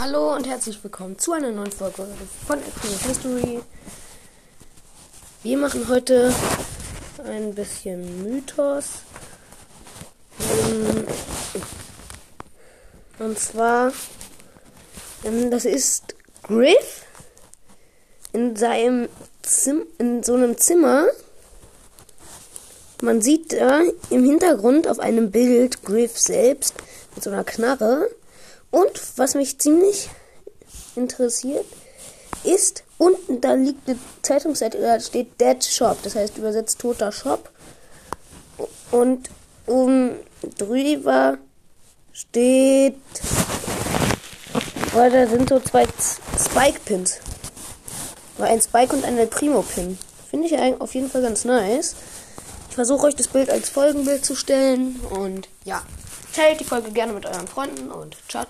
Hallo und herzlich willkommen zu einer neuen Folge von Extreme History. Wir machen heute ein bisschen Mythos. Ähm, und zwar, ähm, das ist Griff in seinem Zim in so einem Zimmer. Man sieht da im Hintergrund auf einem Bild Griff selbst mit so einer Knarre. Und was mich ziemlich interessiert, ist, unten da liegt eine Zeitungsseite, da steht Dead Shop, das heißt übersetzt toter Shop. Und um drüber steht, weil da sind so zwei Spike-Pins. Ein Spike und ein El Primo-Pin. Finde ich auf jeden Fall ganz nice. Ich versuche euch das Bild als Folgenbild zu stellen und ja. Teilt die Folge gerne mit euren Freunden und ciao, ciao.